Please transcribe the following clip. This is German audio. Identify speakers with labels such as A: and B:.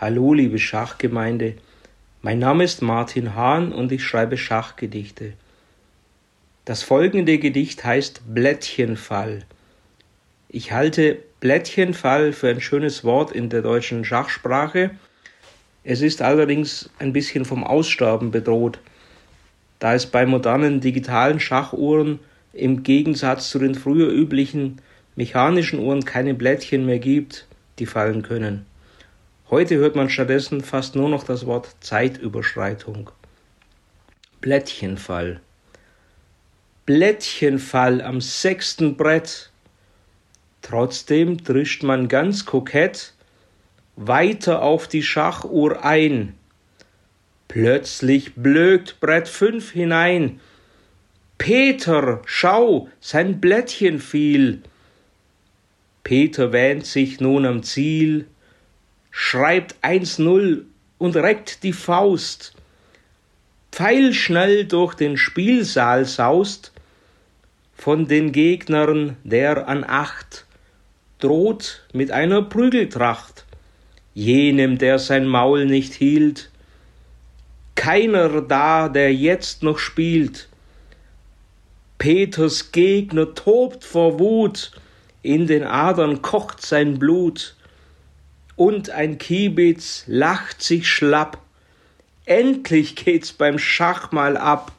A: Hallo, liebe Schachgemeinde. Mein Name ist Martin Hahn und ich schreibe Schachgedichte. Das folgende Gedicht heißt Blättchenfall. Ich halte Blättchenfall für ein schönes Wort in der deutschen Schachsprache. Es ist allerdings ein bisschen vom Aussterben bedroht, da es bei modernen digitalen Schachuhren im Gegensatz zu den früher üblichen mechanischen Uhren keine Blättchen mehr gibt, die fallen können. Heute hört man stattdessen fast nur noch das Wort Zeitüberschreitung. Blättchenfall. Blättchenfall am sechsten Brett. Trotzdem drischt man ganz kokett weiter auf die Schachuhr ein. Plötzlich blökt Brett fünf hinein. Peter, schau, sein Blättchen fiel. Peter wähnt sich nun am Ziel, schreibt 1-0 und reckt die Faust. Pfeilschnell durch den Spielsaal saust, von den Gegnern der an acht, droht mit einer Prügeltracht, jenem, der sein Maul nicht hielt. Keiner da, der jetzt noch spielt. Peters Gegner tobt vor Wut, in den Adern kocht sein Blut und ein Kiebitz lacht sich schlapp. Endlich geht's beim Schach mal ab.